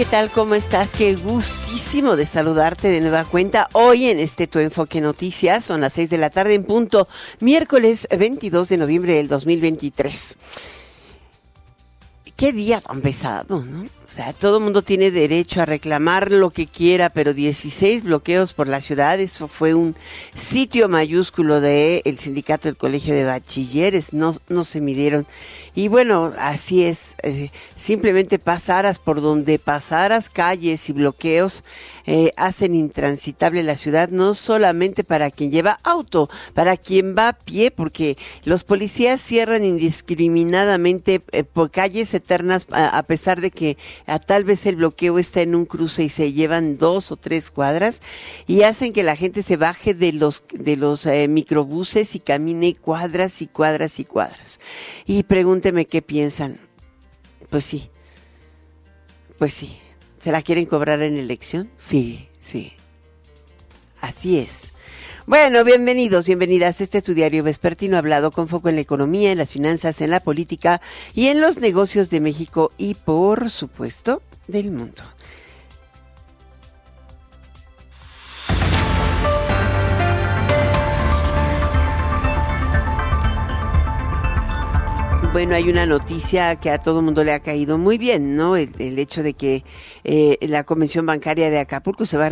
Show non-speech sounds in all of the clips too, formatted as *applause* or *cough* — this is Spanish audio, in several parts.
¿Qué tal? ¿Cómo estás? Qué gustísimo de saludarte de nueva cuenta hoy en este Tu Enfoque Noticias. Son las 6 de la tarde en punto, miércoles 22 de noviembre del 2023. Qué día tan pesado, ¿no? O sea, todo el mundo tiene derecho a reclamar lo que quiera, pero 16 bloqueos por la ciudad, eso fue un sitio mayúsculo del el sindicato del Colegio de Bachilleres, no, no se midieron. Y bueno, así es, eh, simplemente pasaras por donde pasaras, calles y bloqueos eh, hacen intransitable la ciudad, no solamente para quien lleva auto, para quien va a pie, porque los policías cierran indiscriminadamente eh, por calles eternas a, pesar de que a tal vez el bloqueo está en un cruce y se llevan dos o tres cuadras y hacen que la gente se baje de los de los microbuses y camine cuadras y cuadras y cuadras. Y pregúnteme qué piensan. Pues sí. Pues sí. ¿Se la quieren cobrar en elección? Sí, sí. Así es. Bueno, bienvenidos, bienvenidas este estudiario vespertino hablado con foco en la economía, en las finanzas, en la política y en los negocios de México y, por supuesto, del mundo. Bueno, hay una noticia que a todo mundo le ha caído muy bien, ¿no? El, hecho de que eh, la convención bancaria de Acapulco se va a,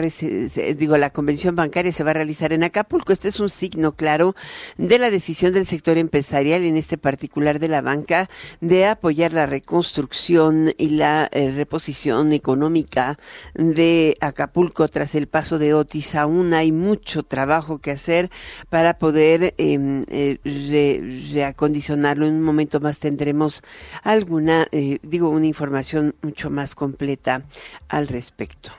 digo, la convención bancaria se va a realizar en Acapulco. Este es un signo claro de la decisión del sector empresarial, en este particular de la banca, de apoyar la reconstrucción y la eh, reposición económica de Acapulco tras el paso de Otis. Aún hay mucho trabajo que hacer para poder eh, re, reacondicionarlo en un momento más tendremos alguna, eh, digo, una información mucho más completa al respecto.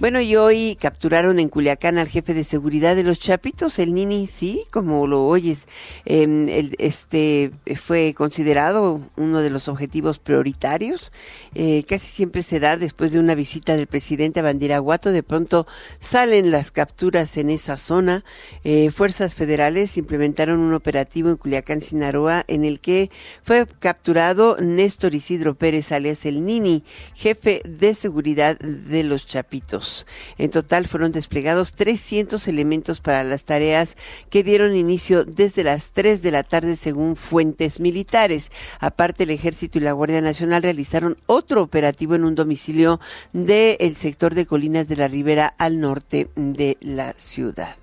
Bueno, y hoy capturaron en Culiacán al jefe de seguridad de los Chapitos, el Nini, sí, como lo oyes. Eh, el, este fue considerado uno de los objetivos prioritarios. Eh, casi siempre se da después de una visita del presidente a Bandiraguato. De pronto salen las capturas en esa zona. Eh, Fuerzas federales implementaron un operativo en Culiacán, Sinaloa, en el que fue capturado Néstor Isidro Pérez, alias el Nini, jefe de seguridad de los Chapitos. En total fueron desplegados 300 elementos para las tareas que dieron inicio desde las 3 de la tarde según fuentes militares. Aparte, el Ejército y la Guardia Nacional realizaron otro operativo en un domicilio del sector de Colinas de la Ribera al norte de la ciudad.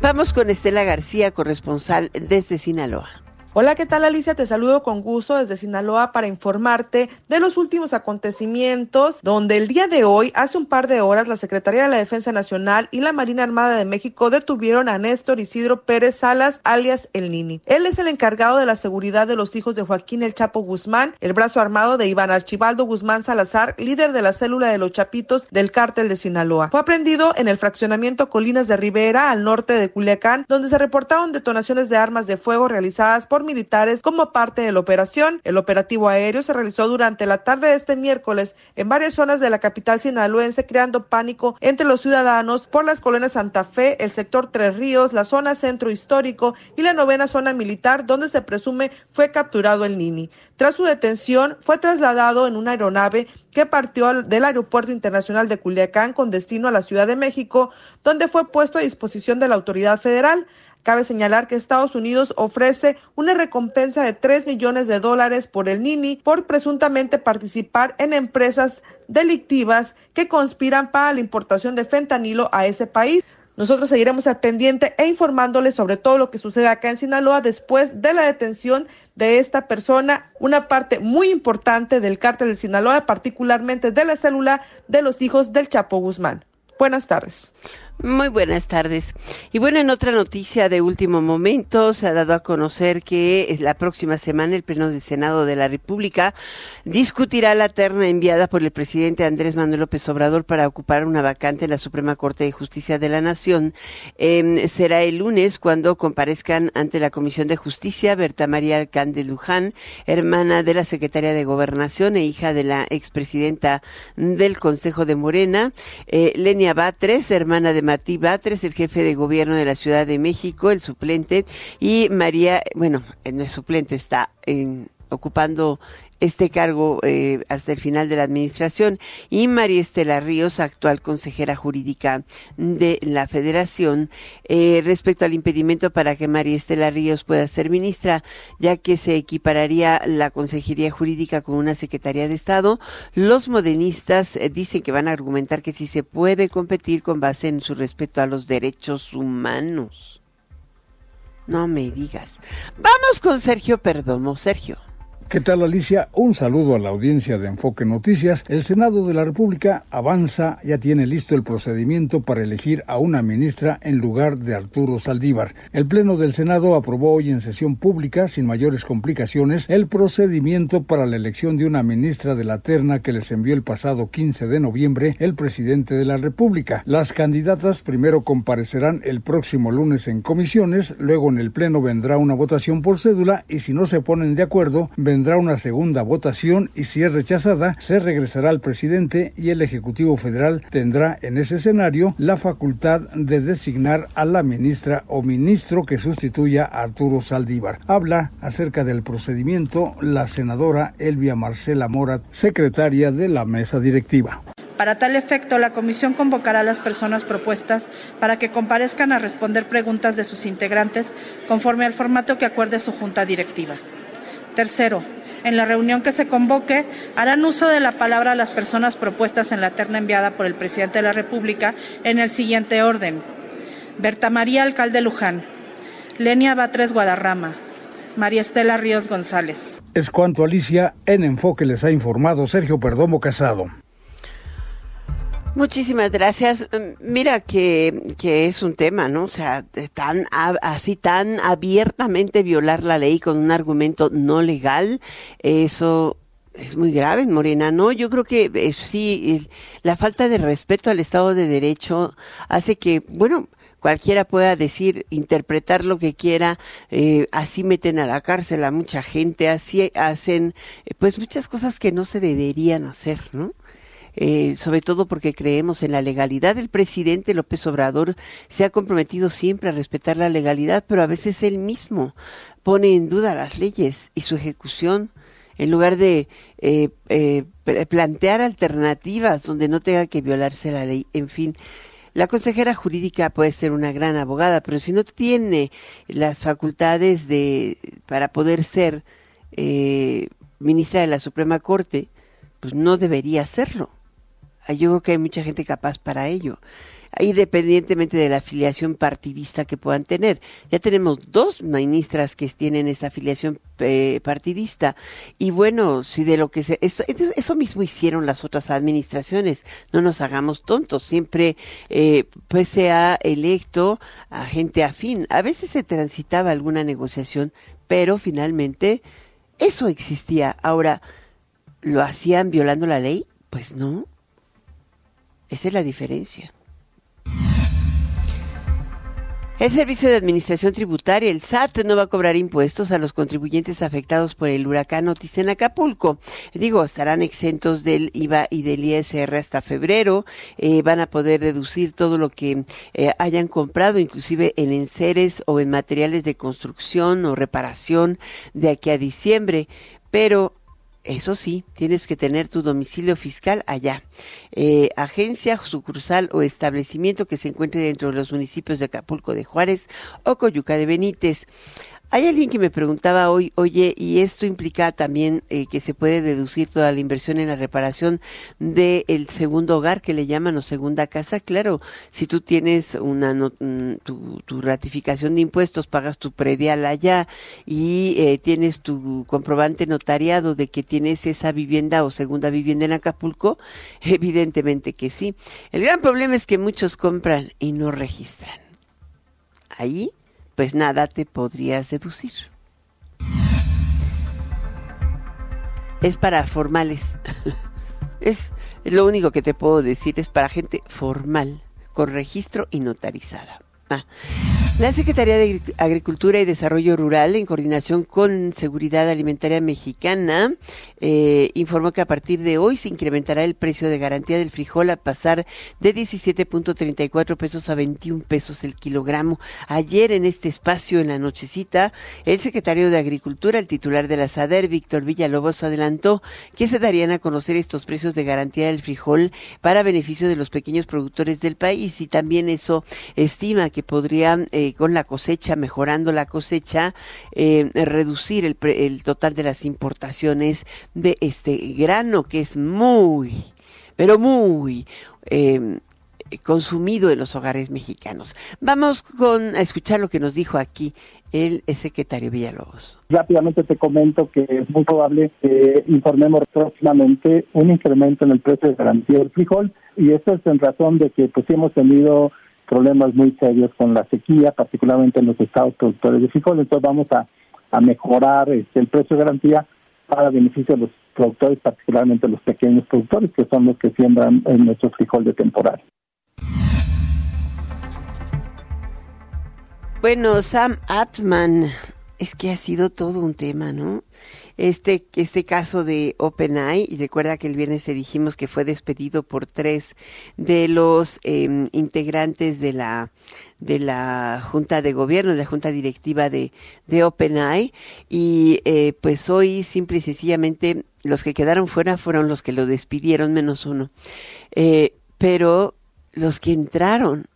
Vamos con Estela García, corresponsal desde Sinaloa. Hola, ¿qué tal Alicia? Te saludo con gusto desde Sinaloa para informarte de los últimos acontecimientos, donde el día de hoy, hace un par de horas, la Secretaría de la Defensa Nacional y la Marina Armada de México detuvieron a Néstor Isidro Pérez Salas, alias El Nini. Él es el encargado de la seguridad de los hijos de Joaquín El Chapo Guzmán, el brazo armado de Iván Archibaldo Guzmán Salazar, líder de la célula de los Chapitos del cártel de Sinaloa. Fue aprendido en el fraccionamiento Colinas de Rivera, al norte de Culiacán, donde se reportaron detonaciones de armas de fuego realizadas por militares como parte de la operación. El operativo aéreo se realizó durante la tarde de este miércoles en varias zonas de la capital sinaloense, creando pánico entre los ciudadanos por las colonias Santa Fe, el sector Tres Ríos, la zona centro histórico y la novena zona militar, donde se presume fue capturado el Nini. Tras su detención, fue trasladado en una aeronave que partió del Aeropuerto Internacional de Culiacán con destino a la Ciudad de México, donde fue puesto a disposición de la autoridad federal. Cabe señalar que Estados Unidos ofrece una recompensa de 3 millones de dólares por el Nini por presuntamente participar en empresas delictivas que conspiran para la importación de fentanilo a ese país. Nosotros seguiremos al pendiente e informándoles sobre todo lo que sucede acá en Sinaloa después de la detención de esta persona, una parte muy importante del cártel de Sinaloa, particularmente de la célula de los hijos del Chapo Guzmán. Buenas tardes. Muy buenas tardes. Y bueno, en otra noticia de último momento, se ha dado a conocer que la próxima semana el Pleno del Senado de la República discutirá la terna enviada por el presidente Andrés Manuel López Obrador para ocupar una vacante en la Suprema Corte de Justicia de la Nación. Em, será el lunes cuando comparezcan ante la Comisión de Justicia Berta María Alcande Luján, hermana de la secretaria de Gobernación e hija de la expresidenta del Consejo de Morena, eh, Lenia Batres, hermana de Matí Batres, el jefe de gobierno de la Ciudad de México, el suplente, y María, bueno, no es suplente, está ocupando este cargo eh, hasta el final de la administración y María Estela Ríos, actual consejera jurídica de la Federación, eh, respecto al impedimento para que María Estela Ríos pueda ser ministra, ya que se equipararía la consejería jurídica con una secretaría de Estado. Los modernistas eh, dicen que van a argumentar que sí se puede competir con base en su respeto a los derechos humanos. No me digas. Vamos con Sergio Perdomo. Sergio. ¿Qué tal Alicia? Un saludo a la audiencia de Enfoque Noticias. El Senado de la República avanza, ya tiene listo el procedimiento para elegir a una ministra en lugar de Arturo Saldívar. El Pleno del Senado aprobó hoy en sesión pública, sin mayores complicaciones, el procedimiento para la elección de una ministra de la terna que les envió el pasado 15 de noviembre el presidente de la República. Las candidatas primero comparecerán el próximo lunes en comisiones, luego en el Pleno vendrá una votación por cédula y si no se ponen de acuerdo, vendrá tendrá una segunda votación y si es rechazada, se regresará al presidente y el Ejecutivo Federal tendrá en ese escenario la facultad de designar a la ministra o ministro que sustituya a Arturo Saldívar. Habla acerca del procedimiento la senadora Elvia Marcela Morat, secretaria de la mesa directiva. Para tal efecto, la comisión convocará a las personas propuestas para que comparezcan a responder preguntas de sus integrantes conforme al formato que acuerde su junta directiva. Tercero, en la reunión que se convoque, harán uso de la palabra las personas propuestas en la terna enviada por el presidente de la República en el siguiente orden. Berta María Alcalde Luján, Lenia Batres Guadarrama, María Estela Ríos González. Es cuanto Alicia en Enfoque les ha informado Sergio Perdomo Casado. Muchísimas gracias. Mm, mira que, que es un tema, ¿no? O sea, tan así tan abiertamente violar la ley con un argumento no legal, eso es muy grave en Morena, ¿no? Yo creo que eh, sí, la falta de respeto al Estado de Derecho hace que, bueno, cualquiera pueda decir, interpretar lo que quiera, eh, así meten a la cárcel a mucha gente, así hacen, eh, pues muchas cosas que no se deberían hacer, ¿no? Eh, sobre todo porque creemos en la legalidad. El presidente López Obrador se ha comprometido siempre a respetar la legalidad, pero a veces él mismo pone en duda las leyes y su ejecución en lugar de eh, eh, plantear alternativas donde no tenga que violarse la ley. En fin, la consejera jurídica puede ser una gran abogada, pero si no tiene las facultades de para poder ser ministra de la Suprema Corte, pues no debería serlo. Ah, yo creo que hay mucha gente capaz para ello independientemente de la afiliación partidista que puedan tener. Ya tenemos dos ministras que tienen esa afiliación eh, partidista. Y bueno, si de lo que se... Eso, eso, mismo hicieron las otras administraciones. No nos hagamos tontos. Siempre eh, pues se ha electo a gente afín. A veces se transitaba alguna negociación, pero finalmente eso existía. Ahora, ¿lo hacían violando la ley? Pues no. Esa es la diferencia. El Servicio de Administración Tributaria, el SAT, no va a cobrar impuestos a los contribuyentes afectados por el huracán Otis en Acapulco. Digo, estarán exentos del IVA y del ISR hasta febrero. Eh, van a poder deducir todo lo que eh, hayan comprado, inclusive en enseres o en materiales de construcción o reparación de aquí a diciembre. Pero eso sí, tienes que tener tu domicilio fiscal allá. Eh, agencia, sucursal o establecimiento que se encuentre dentro de los municipios de Acapulco de Juárez o Coyuca de Benítez. Hay alguien que me preguntaba hoy, oye, ¿y esto implica también eh, que se puede deducir toda la inversión en la reparación del segundo hogar que le llaman o segunda casa? Claro, si tú tienes una mm, tu, ratificación de impuestos, pagas tu predial allá y eh, tienes tu comprobante notariado de que tienes esa vivienda o segunda vivienda en Acapulco, *laughs* evidentemente que sí. El gran problema es que muchos compran y no registran. Ahí pues nada te podrías deducir. Es para formales. *laughs* es, lo único que te puedo decir, es para gente formal, con registro y notarizada. Ah. La Secretaría de Agricultura y Desarrollo Rural, en coordinación con Seguridad Alimentaria Mexicana, eh, informó que a partir de hoy se incrementará el precio de garantía del frijol a pasar de 17.34 pesos a 21 pesos el kilogramo. Ayer en este espacio, en la nochecita, el secretario de Agricultura, el titular de la SADER, Víctor Villalobos, adelantó que se darían a conocer estos precios de garantía del frijol para beneficio de los pequeños productores del país y también eso estima que podrían... Eh, con la cosecha, mejorando la cosecha, eh, reducir el, el total de las importaciones de este grano que es muy, pero muy eh, consumido en los hogares mexicanos. Vamos con a escuchar lo que nos dijo aquí el secretario Villalobos. Rápidamente te comento que es muy probable que informemos próximamente un incremento en el precio de garantía del frijol y esto es en razón de que pues hemos tenido problemas muy serios con la sequía, particularmente en los estados productores de frijol. Entonces vamos a, mejorar este, el precio de garantía para beneficio de los productores, particularmente los pequeños productores, que son los que siembran en nuestro frijol de temporada. Bueno, Sam Atman, es que ha sido todo un tema, ¿no? Este, este caso de OpenAI, y recuerda que el viernes se dijimos que fue despedido por tres de los em, integrantes de la de la junta de gobierno, de la junta directiva de, de OpenAI, y eh, pues hoy simple y sencillamente los que quedaron fuera fueron los que lo despidieron, menos uno. Eh, pero los que entraron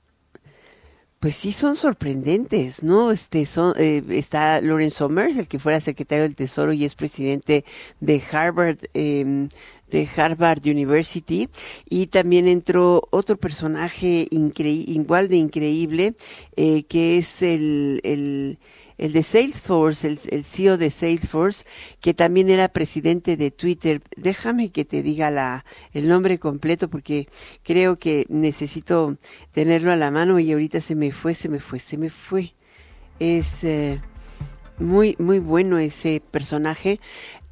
pues sí son sorprendentes, ¿no? Este son, eh, está Lawrence Summers, el que fuera secretario del Tesoro y es presidente de Harvard, eh, de Harvard University, y también entró otro personaje igual de increíble, eh, que es el el de Salesforce, el, CEO de Salesforce, que también era presidente de Twitter. Déjame que te diga la, el nombre completo porque creo que necesito tenerlo a la mano y ahorita se me fue, se me fue, se me fue. Es eh, muy, muy bueno ese personaje.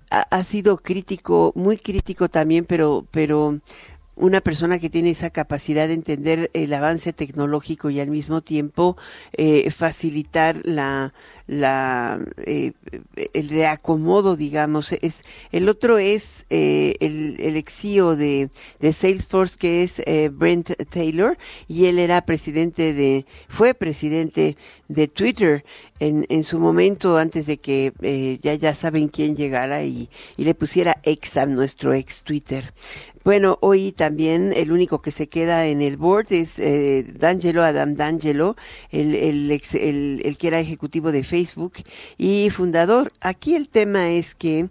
Ha, ha, sido crítico, muy crítico también, pero, pero una persona que tiene esa capacidad de entender el avance tecnológico y al mismo tiempo eh, facilitar la, la eh, el reacomodo, digamos. Es, el otro es eh, el, el exío de, de Salesforce, que es Brent Taylor, y él era presidente de, fue presidente de Twitter en, en su momento antes de que ya, ya saben quién llegara y, y le pusiera ex nuestro ex Twitter. Bueno, hoy también el único que se queda en el board es eh, D'Angelo, Adam D'Angelo, el, el, el, el que era ejecutivo de Facebook y fundador. Aquí el tema es que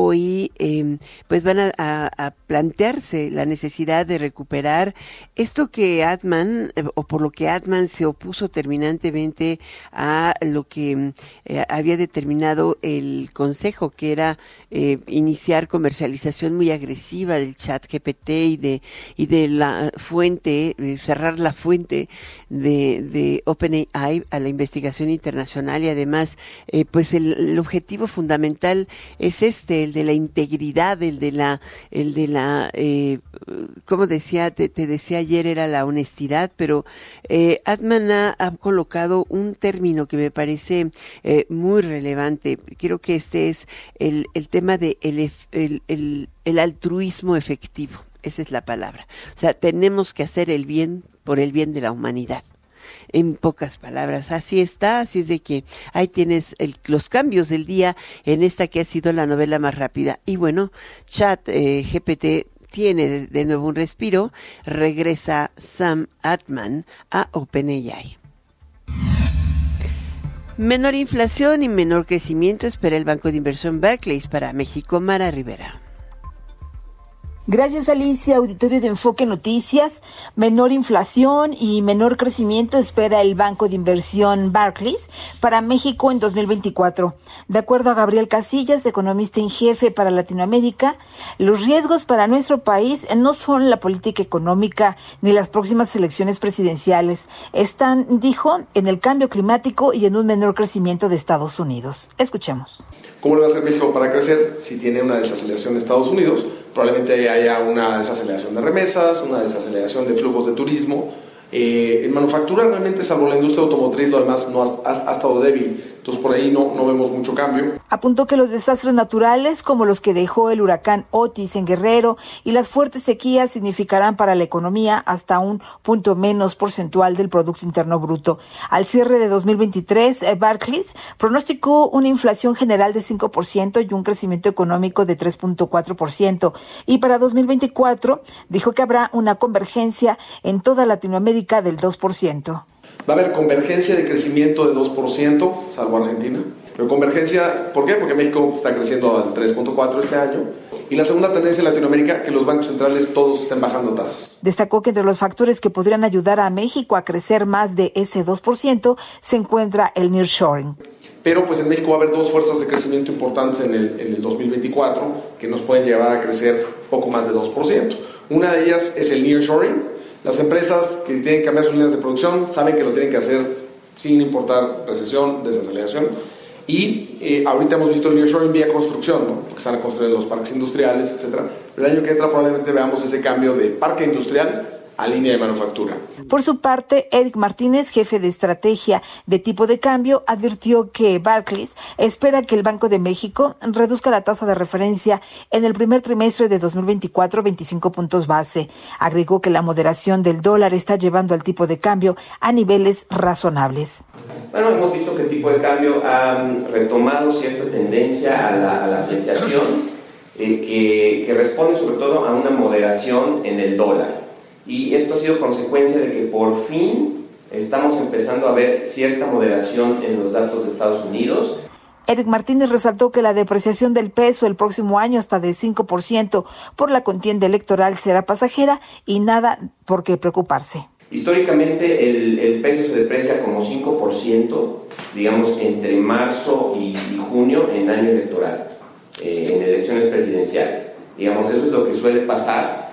hoy eh, pues van a, a, plantearse la necesidad de recuperar esto que Atman eh, o por lo que Atman se opuso terminantemente a lo que eh, había determinado el consejo que era eh, iniciar comercialización muy agresiva del chat GPT y de y de la fuente cerrar la fuente de, de OpenAI a la investigación internacional y además pues el, objetivo fundamental es este el de la integridad, el de la, el de la, eh, como decía, te, decía ayer era la honestidad, pero eh, Atman ha, colocado un término que me parece eh, muy relevante. Quiero que este es el, el tema de el, el, el altruismo efectivo. Esa es la palabra. O sea, tenemos que hacer el bien por el bien de la humanidad en pocas palabras. Así está, así es de que ahí tienes los cambios del día en esta que ha sido la novela más rápida. Y bueno, Chat eh, GPT tiene de nuevo un respiro, regresa Sam Atman a OpenAI. Menor inflación y menor crecimiento espera el Banco de Inversión Barclays para México, Mara Rivera. Gracias Alicia, auditorio de Enfoque Noticias. Menor inflación y menor crecimiento espera el Banco de Inversión Barclays para México en 2024. De acuerdo a Gabriel Casillas, economista en jefe para Latinoamérica, los riesgos para nuestro país no son la política económica ni las próximas elecciones presidenciales. Están, dijo, en el cambio climático y en un menor crecimiento de Estados Unidos. Escuchemos. ¿Cómo le va a hacer México para crecer si tiene una desaceleración de Estados Unidos? Probablemente haya una desaceleración de remesas, una desaceleración de flujos de turismo, eh, en manufactura realmente, salvo la industria automotriz, lo demás no ha, ha, estado débil. Entonces por ahí no, vemos mucho cambio. Apuntó que los desastres naturales, como los que dejó el huracán Otis en Guerrero y las fuertes sequías, significarán para la economía hasta un punto menos porcentual del Producto Interno Bruto. Al cierre de 2023, eh, Barclays pronosticó una inflación general de 5% y un crecimiento económico de 3.4%. Y para 2024 dijo que habrá una convergencia en toda Latinoamérica del 2%. Va a haber convergencia de crecimiento de 2%, salvo Argentina. Pero convergencia, ¿por qué? Porque México está creciendo al 3.4 este año. Y la segunda tendencia en Latinoamérica, que los bancos centrales todos estén bajando tasas. Destacó que entre los factores que podrían ayudar a México a crecer más de ese 2% se encuentra el nearshoring. Pero pues en México va a haber dos fuerzas de crecimiento importantes en el, en el 2024 que nos pueden llevar a crecer poco más de 2%. Una de ellas es el nearshoring, las empresas que tienen que cambiar sus líneas de producción saben que lo tienen que hacer sin importar recesión, desaceleración. Y eh, ahorita hemos visto el nearshoring vía construcción, ¿no? porque están construyendo los parques industriales, etc. Pero el año que entra probablemente veamos ese cambio de parque industrial a línea de manufactura. Por su parte, Eric Martínez, jefe de estrategia de tipo de cambio, advirtió que Barclays espera que el Banco de México reduzca la tasa de referencia en el primer trimestre de 2024 25 puntos base. Agregó que la moderación del dólar está llevando al tipo de cambio a niveles razonables. Bueno, hemos visto que el tipo de cambio ha retomado cierta tendencia a la, a la apreciación eh, que, que responde sobre todo a una moderación en el dólar y esto ha sido consecuencia de que por fin estamos empezando a ver cierta moderación en los datos de Estados Unidos. Eric Martínez resaltó que la depreciación del peso el próximo año hasta de 5% por la contienda electoral será pasajera y nada por qué preocuparse. Históricamente el, el peso se deprecia como 5%, digamos, entre marzo y, y junio en año electoral, eh, en elecciones presidenciales. Digamos, eso es lo que suele pasar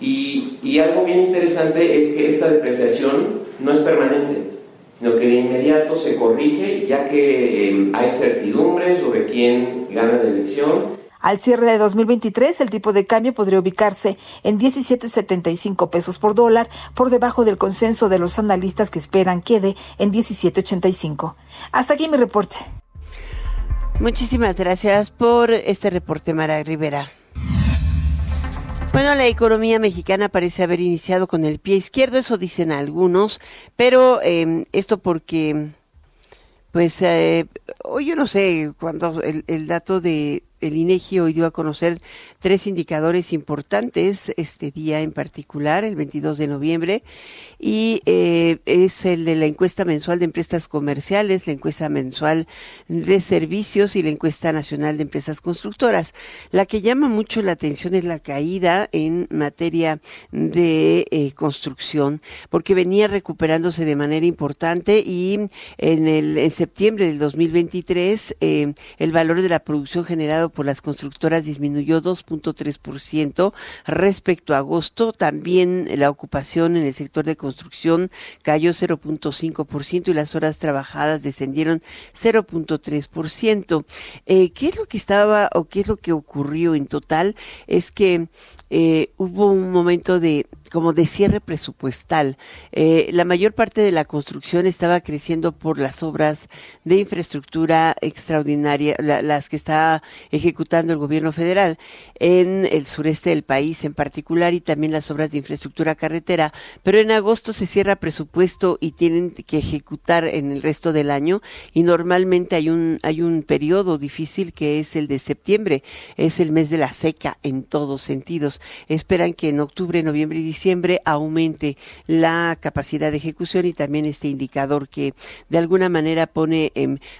y, y, algo bien interesante es que esta depreciación no es permanente, sino que de inmediato se corrige ya que eh, hay certidumbre sobre quién gana la elección. Al cierre de 2023, el tipo de cambio podría ubicarse en 17.75 pesos por dólar, por debajo del consenso de los analistas que esperan quede en 17.85. Hasta aquí mi reporte. Muchísimas gracias por este reporte, Mara Rivera. Bueno, la economía mexicana parece haber iniciado con el pie izquierdo, eso dicen algunos, pero eh, esto porque, pues, eh, hoy yo no sé, cuando el, el dato de el INEGI hoy dio a conocer tres indicadores importantes este día en particular, el 22 de noviembre, y eh, es el de la encuesta mensual de empresas comerciales, la encuesta mensual de servicios y la encuesta nacional de empresas constructoras. La que llama mucho la atención es la caída en materia de eh, construcción, porque venía recuperándose de manera importante y en el en septiembre del 2023 eh, el valor de la producción por las constructoras disminuyó 2.3% respecto a agosto. También la ocupación en el sector de construcción cayó 0.5% y las horas trabajadas descendieron 0.3%. Eh, ¿Qué es lo que estaba o qué es lo que ocurrió en total? Es que eh, hubo un momento de como de cierre presupuestal. Eh, la mayor parte de la construcción estaba creciendo por las obras de infraestructura extraordinaria, las que está ejecutando el gobierno federal en el sureste del país en particular y también las obras de infraestructura carretera. Pero en agosto se cierra presupuesto y tienen que ejecutar en el resto del año y normalmente hay un hay un periodo difícil que es el de septiembre, es el mes de la seca en todos sentidos. Esperan que en octubre, noviembre y diciembre aumente la capacidad de ejecución y también este indicador que de alguna manera pone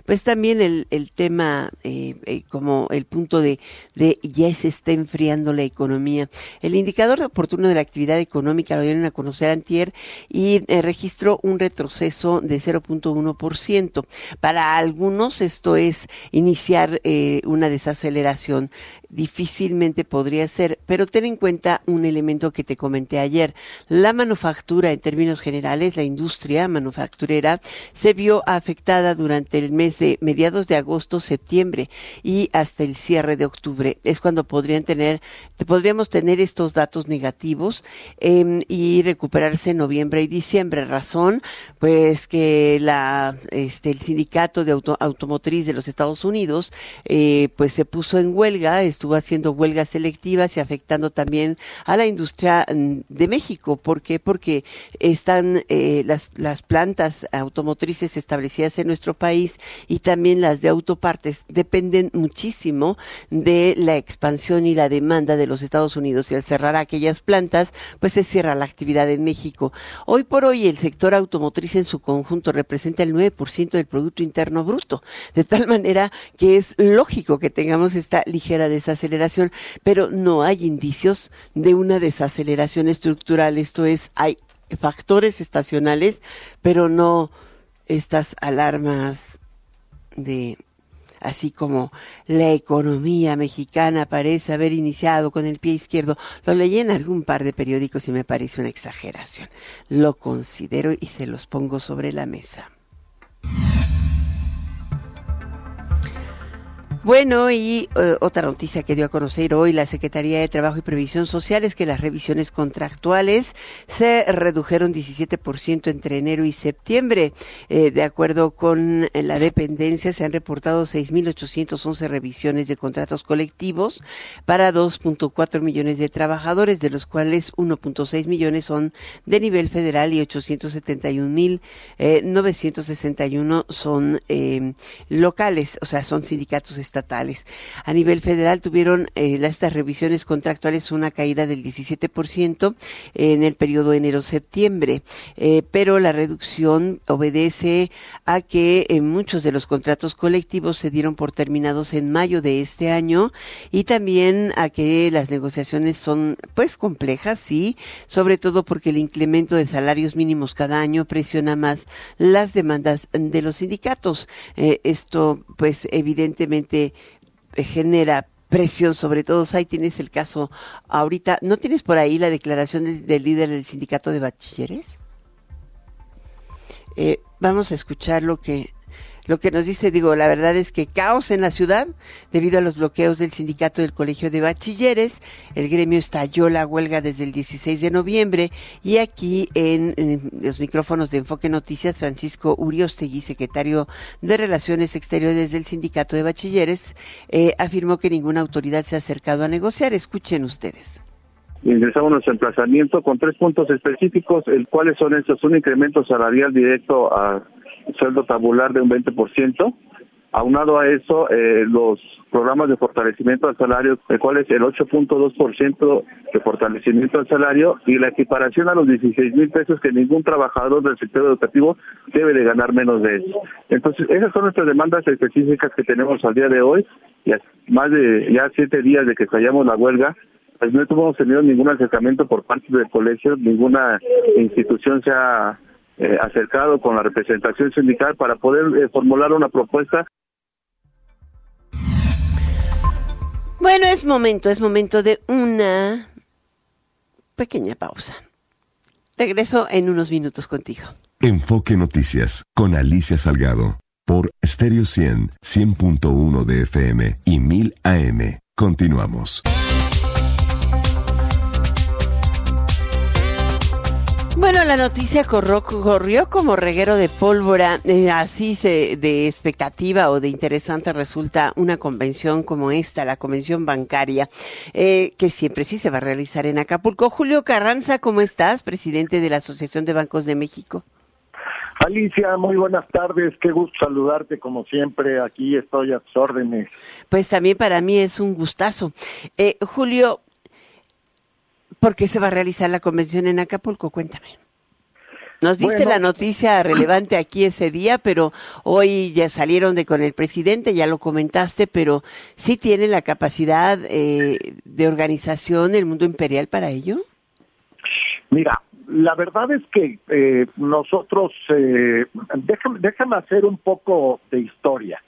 pues también el, tema eh, eh, como el punto de, de ya se está enfriando la economía. El indicador oportuno de la actividad económica lo dieron a conocer antier y eh, registró un retroceso de 0.1%. Para algunos esto es iniciar una desaceleración difícilmente podría ser, pero ten en cuenta un elemento que te comenté ayer. La manufactura, en términos generales, la industria manufacturera, se vio afectada durante el mes de mediados de agosto, septiembre y hasta el cierre de octubre. Es cuando podrían tener, podríamos tener estos datos negativos em, y recuperarse en noviembre y diciembre. Razón, pues que la, este, el sindicato de automotriz de los Estados Unidos, eh, pues se puso en huelga estuvo haciendo huelgas selectivas y afectando también a la industria mm, de México. ¿Por qué? Porque están eh, las, las plantas automotrices establecidas en nuestro país y también las de autopartes dependen muchísimo de la expansión y la demanda de los Estados Unidos. Y al cerrar aquellas plantas, pues se cierra la actividad en México. Hoy por hoy el sector automotriz en su conjunto representa el 9% del Producto Interno Bruto, de tal manera que es lógico que tengamos esta ligera desaceleración, pero no hay indicios de una desaceleración estructural. Esto es, hay factores estacionales, pero no estas alarmas de así como la economía mexicana parece haber iniciado con el pie izquierdo. Lo leí en algún par de periódicos y me parece una exageración. Lo considero y se los pongo sobre la mesa. Bueno, y eh, otra noticia que dio a conocer hoy la Secretaría de Trabajo y Previsión Social es que las revisiones contractuales se redujeron 17% entre enero y septiembre. Eh, de acuerdo con la dependencia, se han reportado 6.811 revisiones de contratos colectivos para 2.4 millones de trabajadores, de los cuales 1.6 millones son de nivel federal y 871.961 eh, son locales, o sea, son sindicatos estatales A nivel federal tuvieron eh, estas revisiones contractuales una caída del 17% en el periodo enero-septiembre, eh, pero la reducción obedece a que eh, muchos de los contratos colectivos se dieron por terminados en mayo de este año y también a que las negociaciones son pues complejas, sí, sobre todo porque el incremento de salarios mínimos cada año presiona más las demandas de los sindicatos. esto pues evidentemente genera presión sobre todos. Ahí tienes el caso ahorita. ¿No tienes por ahí la declaración del, líder del sindicato de bachilleres? Eh, vamos a escuchar lo que lo que nos dice, digo, la verdad es que caos en la ciudad debido a los bloqueos del sindicato del Colegio de Bachilleres. El gremio estalló la huelga desde el 16 de noviembre y aquí en, los micrófonos de Enfoque Noticias, Francisco Uriostegui, secretario de Relaciones Exteriores del Sindicato de Bachilleres, eh, afirmó que ninguna autoridad se ha acercado a negociar. Escuchen ustedes ingresamos nuestro emplazamiento con tres puntos específicos, el cuáles son estos, un incremento salarial directo a sueldo tabular de un 20%. Aunado a eso, eh, los programas de fortalecimiento al salario, el cual es el 8.2% de fortalecimiento al salario y la equiparación a los 16 mil pesos que ningún trabajador del sector educativo debe de ganar menos de eso. Entonces, esas son nuestras demandas específicas que tenemos al día de hoy. Y más de ya siete días de que fallamos la huelga, pues no hemos tenido ningún acercamiento por parte del colegio, ninguna institución se ha eh, acercado con la representación sindical para poder eh, formular una propuesta. Bueno, es momento, es momento de una pequeña pausa. Regreso en unos minutos contigo. Enfoque Noticias con Alicia Salgado por Stereo 100, 100.1 de FM y 1000 AM. Continuamos. Bueno, la noticia corrió, corrió como reguero de pólvora, eh, así se, de expectativa o de interesante resulta una convención como esta, la convención bancaria, eh, que siempre sí se va a realizar en Acapulco. Julio Carranza, ¿cómo estás? Presidente de la Asociación de Bancos de México. Alicia, muy buenas tardes, qué gusto saludarte como siempre, aquí estoy a tus órdenes. Pues también para mí es un gustazo. Eh, Julio, ¿Por qué se va a realizar la convención en Acapulco? Cuéntame. Nos diste la noticia relevante aquí ese día, pero hoy ya salieron de con el presidente, ya lo comentaste, pero ¿sí tiene la capacidad eh, de organización el mundo imperial para ello? Mira, la verdad es que eh, nosotros, eh, déjame, déjame hacer un poco de historia.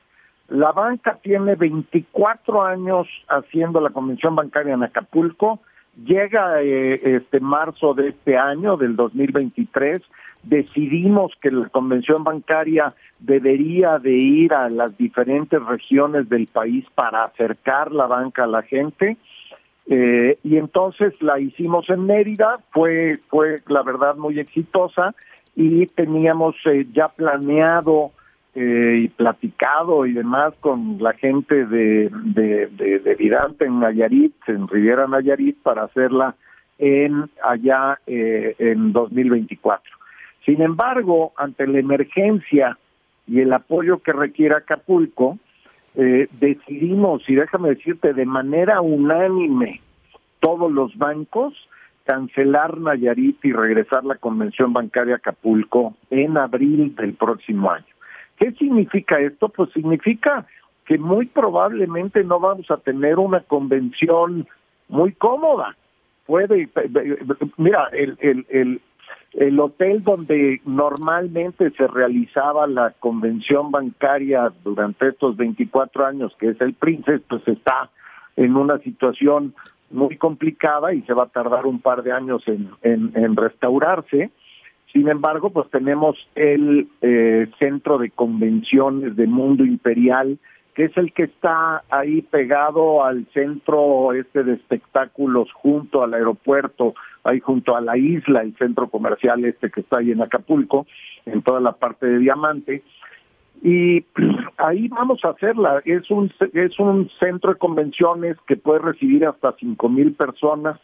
La banca tiene 24 años haciendo la convención bancaria en Acapulco, llega eh, este marzo de este año, del 2023, decidimos que la convención bancaria debería de ir a las diferentes regiones del país para acercar la banca a la gente. Eh, y entonces la hicimos en Mérida, fue, fue la verdad muy exitosa. Y teníamos eh, ya planeado eh, y platicado y demás con la gente de, de, Vidante en Nayarit, en Riviera Nayarit, para hacerla en allá en 2024. Sin embargo, ante la emergencia y el apoyo que requiere Acapulco, eh, decidimos, y déjame decirte, de manera unánime, todos los bancos, cancelar Nayarit y regresar la convención bancaria Acapulco en abril del próximo año. ¿Qué significa esto? Pues significa que muy probablemente no vamos a tener una convención muy cómoda. Puede, mira, el, el, el, el hotel donde normalmente se realizaba la convención bancaria durante estos 24 años, que es el Princess, pues está en una situación muy complicada y se va a tardar un par de años en, en, restaurarse. Sin embargo, pues tenemos el eh, centro de convenciones de Mundo Imperial, que es el que está ahí pegado al centro este de espectáculos junto al aeropuerto, ahí junto a la isla, el centro comercial este que está ahí en Acapulco, en toda la parte de Diamante. Y *clears throat* ahí vamos a hacerla. Es un, es un centro de convenciones que puede recibir hasta cinco mil personas.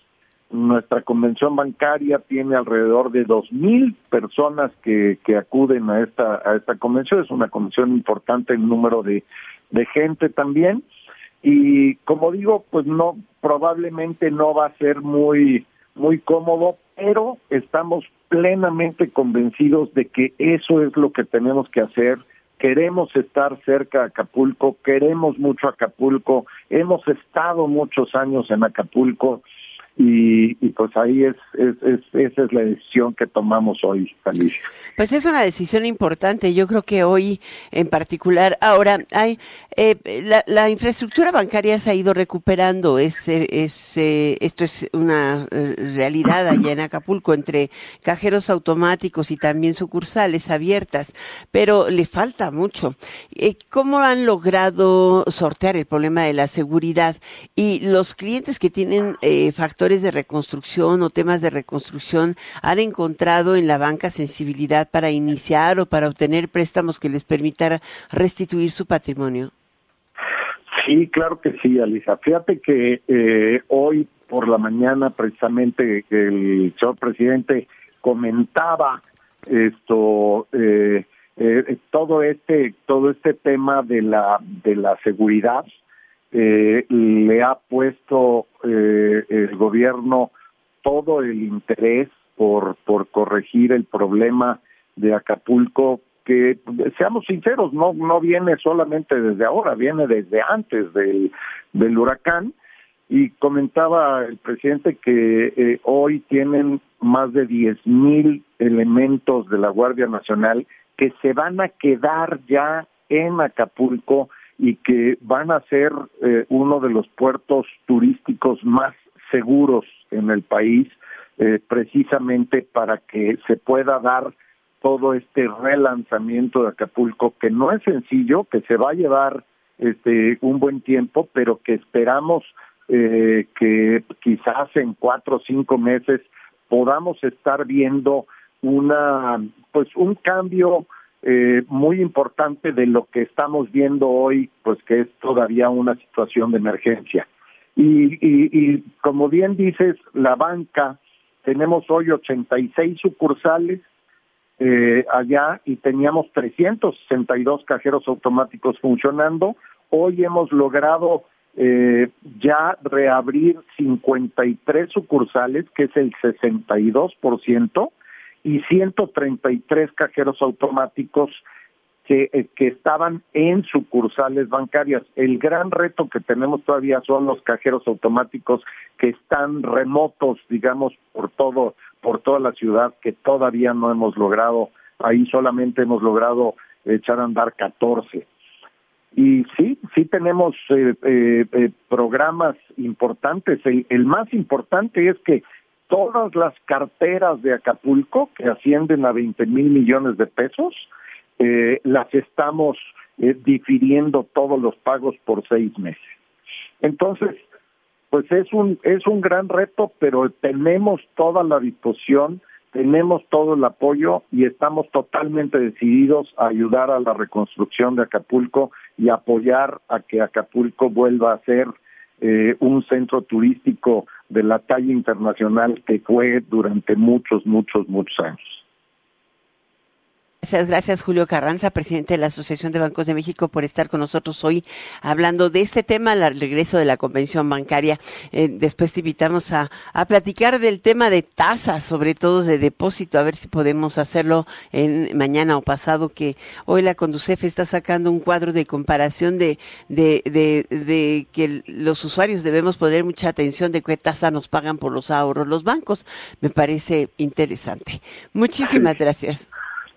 Nuestra convención bancaria tiene alrededor de dos mil personas que, que acuden a esta, a esta convención. Es una convención importante en número de, de gente también y como digo pues no probablemente no va a ser muy muy cómodo pero estamos plenamente convencidos de que eso es lo que tenemos que hacer queremos estar cerca de Acapulco queremos mucho Acapulco hemos estado muchos años en Acapulco y, pues ahí es, es, esa es la decisión que tomamos hoy, Alicia. Pues es una decisión importante. Yo creo que hoy en particular, ahora hay eh, la, infraestructura bancaria se ha ido recuperando. Es, es, esto es una eh, realidad allá en Acapulco entre cajeros automáticos y también sucursales abiertas, pero le falta mucho. Eh, ¿Cómo han logrado sortear el problema de la seguridad y los clientes que tienen factores de reconstrucción o temas de reconstrucción han encontrado en la banca sensibilidad para iniciar o para obtener préstamos que les permitan restituir su patrimonio? Sí, claro que sí, Alisa. Fíjate que eh, hoy por la mañana precisamente el señor presidente comentaba esto eh, eh, todo este todo este tema de la de la seguridad eh, le ha puesto eh, el gobierno todo el interés por, por corregir el problema de Acapulco que seamos sinceros no no viene solamente desde ahora viene desde antes del del huracán. Y comentaba el presidente que eh, hoy tienen más de diez mil elementos de la Guardia Nacional que se van a quedar ya en Acapulco y que van a ser eh, uno de los puertos turísticos más seguros en el país, eh, precisamente para que se pueda dar todo este relanzamiento de Acapulco, que no es sencillo, que se va a llevar este un buen tiempo, pero que esperamos eh, que quizás en cuatro o cinco meses podamos estar viendo una pues un cambio eh, muy importante de lo que estamos viendo hoy, pues que es todavía una situación de emergencia. Y, y, como bien dices, la banca, tenemos hoy 86 sucursales eh, allá y teníamos 362 cajeros automáticos funcionando. Hoy hemos logrado eh, ya reabrir 53 sucursales, que es el 62%, y 133 cajeros automáticos que, eh, que estaban en sucursales bancarias. El gran reto que tenemos todavía son los cajeros automáticos que están remotos, digamos, por todo, por toda la ciudad, que todavía no hemos logrado, ahí solamente hemos logrado echar a andar 14. Y sí, sí tenemos eh, eh, programas importantes. El, más importante es que todas las carteras de Acapulco, que ascienden a 20 mil millones de pesos, las estamos difiriendo todos los pagos por seis meses. Entonces, pues es un, es un gran reto, pero tenemos toda la disposición tenemos todo el apoyo y estamos totalmente decididos a ayudar a la reconstrucción de Acapulco y apoyar a que Acapulco vuelva a ser eh, un centro turístico de la talla internacional que fue durante muchos, muchos, muchos años. Gracias, gracias Julio Carranza, presidente de la Asociación de Bancos de México, por estar con nosotros hoy hablando de este tema, el regreso de la convención bancaria. Eh, después te invitamos a, a, platicar del tema de tasas, sobre todo de depósito, a ver si podemos hacerlo en mañana o pasado, que hoy la Conducef está sacando un cuadro de comparación de, de, de, de que los usuarios debemos poner mucha atención de qué tasa nos pagan por los ahorros los bancos. Me parece interesante. Muchísimas *laughs* gracias.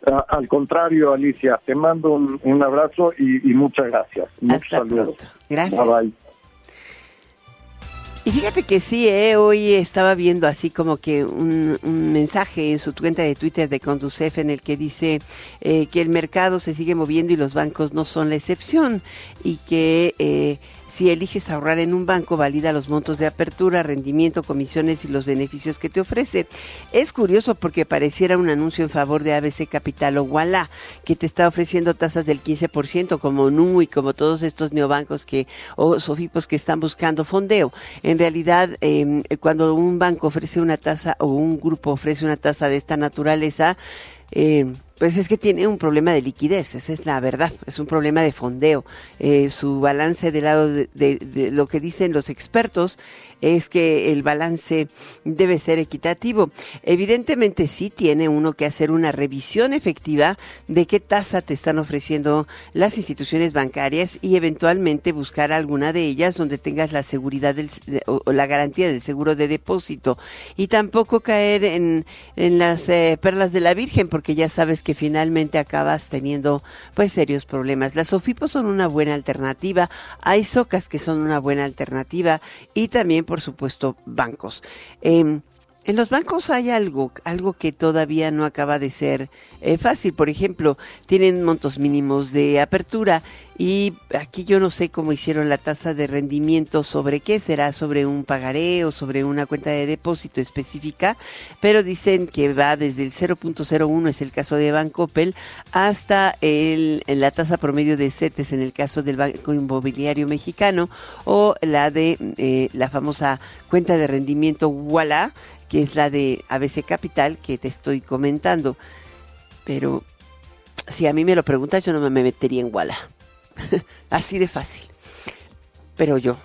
Al contrario, Alicia, te mando un, abrazo y, muchas gracias. Hasta pronto. Gracias. Y fíjate que sí, ¿eh? hoy estaba viendo así como que un, mensaje en su cuenta de Twitter de Conducef en el que dice eh, que el mercado se sigue moviendo y los bancos no son la excepción y que eh, si eliges ahorrar en un banco, valida los montos de apertura, rendimiento, comisiones y los beneficios que te ofrece. Es curioso porque pareciera un anuncio en favor de ABC Capital o Walla, que te está ofreciendo tasas del 15% como NU y como todos estos neobancos que o sofipos que están buscando fondeo. En realidad, em, cuando un banco ofrece una tasa o un grupo ofrece una tasa de esta naturaleza, eh, pues es que tiene un problema de liquidez, esa es la verdad, es un problema de fondeo. Eh, su balance del lado de, lo que dicen los expertos es que el balance debe ser equitativo. Evidentemente sí tiene uno que hacer una revisión efectiva de qué tasa te están ofreciendo las instituciones bancarias y eventualmente buscar alguna de ellas donde tengas la seguridad del, o la garantía del seguro de depósito. Y tampoco caer en, en las eh, perlas de la Virgen porque ya sabes que finalmente acabas teniendo pues serios problemas. Las OFIPO son una buena alternativa, hay socas que son una buena alternativa y también por supuesto bancos. Em, en los bancos hay algo, algo que todavía no acaba de ser eh, fácil. Por ejemplo, tienen montos mínimos de apertura y aquí yo no sé cómo hicieron la tasa de rendimiento sobre qué será, sobre un pagaré o sobre una cuenta de depósito específica, pero dicen que va desde el 0.01, es el caso de Bancoppel, hasta el, la tasa promedio de CETES en el caso del Banco Inmobiliario Mexicano o la de eh, la famosa cuenta de rendimiento Walla que es la de ABC Capital que te estoy comentando. Pero si a mí me lo preguntas, yo no me metería en Walla. *laughs* Así de fácil. Pero yo.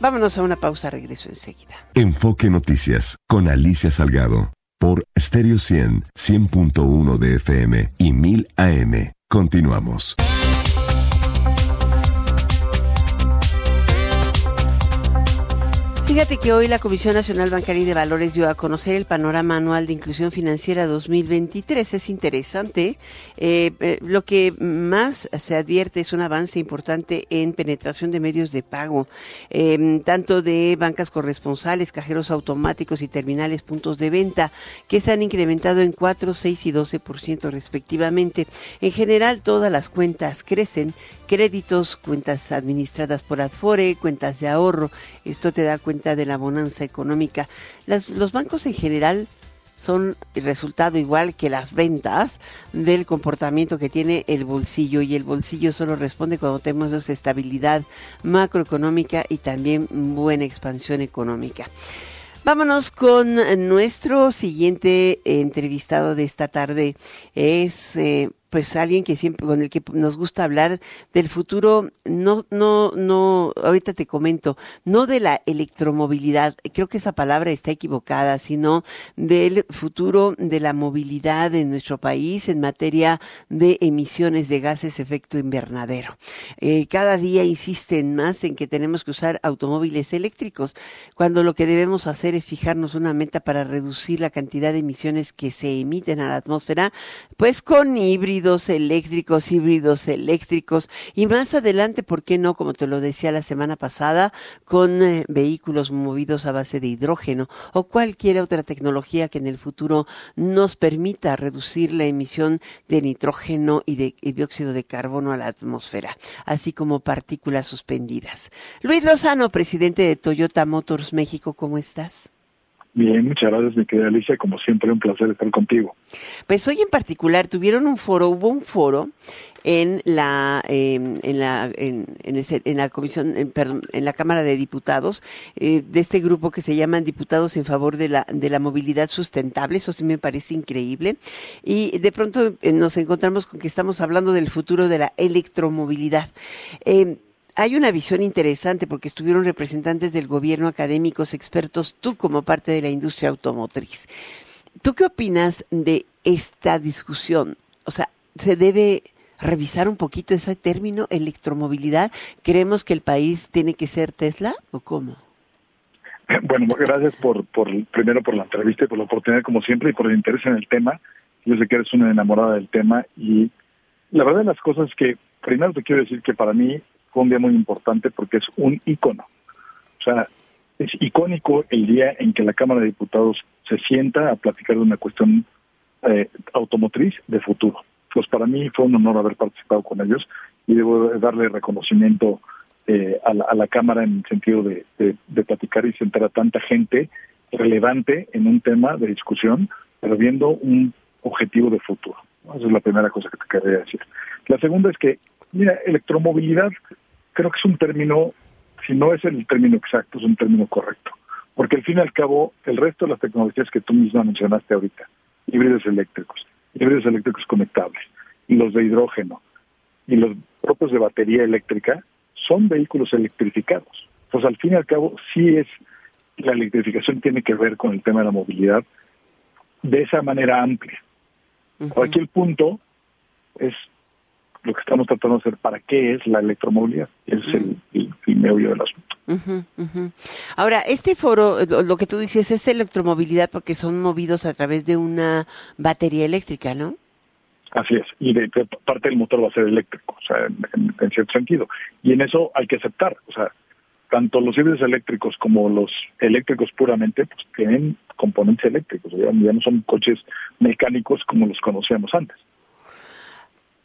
Vámonos a una pausa, regreso enseguida. Enfoque Noticias con Alicia Salgado por Stereo 100, 100.1 de FM y 1000 AM. Continuamos. Fíjate que hoy la Comisión Nacional Bancaria y de Valores dio a conocer el panorama anual de inclusión financiera 2023. Es interesante. Eh, eh, lo que más se advierte es un avance importante en penetración de medios de pago, em, tanto de bancas corresponsales, cajeros automáticos y terminales puntos de venta, que se han incrementado en 4, 6 y 12% respectivamente. En general, todas las cuentas crecen créditos, cuentas administradas por Adfore, cuentas de ahorro. Esto te da cuenta de la bonanza económica. los bancos en general son el resultado igual que las ventas del comportamiento que tiene el bolsillo y el bolsillo solo responde cuando tenemos estabilidad macroeconómica y también buena expansión económica. Vámonos con nuestro siguiente entrevistado de esta tarde. Es eh, pues alguien que siempre con el que nos gusta hablar del futuro no no no ahorita te comento no de la electromovilidad creo que esa palabra está equivocada sino del futuro de la movilidad en nuestro país en materia de emisiones de gases efecto invernadero. Eh, cada día insisten más en que tenemos que usar automóviles eléctricos cuando lo que debemos hacer es fijarnos una meta para reducir la cantidad de emisiones que se emiten a la atmósfera pues con híbridos híbridos eléctricos, híbridos eléctricos y más adelante, ¿por qué no? Como te lo decía la semana pasada, con eh, vehículos movidos a base de hidrógeno o cualquier otra tecnología que en el futuro nos permita reducir la emisión de nitrógeno y de dióxido de carbono a la atmósfera, así como partículas suspendidas. Luis Lozano, presidente de Toyota Motors México, ¿cómo estás? Bien, muchas gracias, mi querida Alicia. Como siempre, un placer estar contigo. Pues hoy en particular tuvieron un foro, hubo un foro en la em, en la en, en, la comisión, en, perdón, en la Cámara de Diputados eh, de este grupo que se llaman Diputados en favor de la de la movilidad sustentable. Eso sí me parece increíble. Y de pronto eh, nos encontramos con que estamos hablando del futuro de la electromovilidad. Eh, hay una visión interesante porque estuvieron representantes del gobierno, académicos, expertos, tú como parte de la industria automotriz. ¿Tú qué opinas de esta discusión? O sea, ¿se debe revisar un poquito ese término electromovilidad? ¿Creemos que el país tiene que ser Tesla o cómo? Bueno, gracias por, por primero por la entrevista y por la oportunidad como siempre y por el interés en el tema. Yo sé que eres una enamorada del tema y la verdad de las cosas es que primero te quiero decir que para mí día muy importante porque es un icono. O sea, es icónico el día en que la Cámara de Diputados se sienta a platicar de una cuestión eh, automotriz de futuro. Pues para mí fue un honor haber participado con ellos y debo darle reconocimiento eh, a, la, Cámara en el sentido de, de, platicar y sentar a tanta gente relevante en un tema de discusión, pero viendo un objetivo de futuro. Esa es la primera cosa que te quería decir. La segunda es que Mira, electromovilidad creo que es un término, si no es el término exacto, es un término correcto. Porque al fin y al cabo, el resto de las tecnologías que tú misma mencionaste ahorita, híbridos eléctricos, híbridos eléctricos conectables, y los de hidrógeno, y los propios de batería eléctrica, son vehículos electrificados. Pues al fin y al cabo, sí es, la electrificación tiene que ver con el tema de la movilidad de esa manera amplia. Aquí el punto es lo que estamos tratando de hacer para qué es la electromovilidad. Ese es el, el, meollo del asunto. Ahora, este foro, lo que tú dices es electromovilidad porque son movidos a través de una batería eléctrica, ¿no? Así es, y de, parte del motor va a ser eléctrico, o sea, en, cierto sentido. Y en eso hay que aceptar, o sea, tanto los híbridos eléctricos como los eléctricos puramente, pues tienen componentes eléctricos, ya no son coches mecánicos como los conocíamos antes.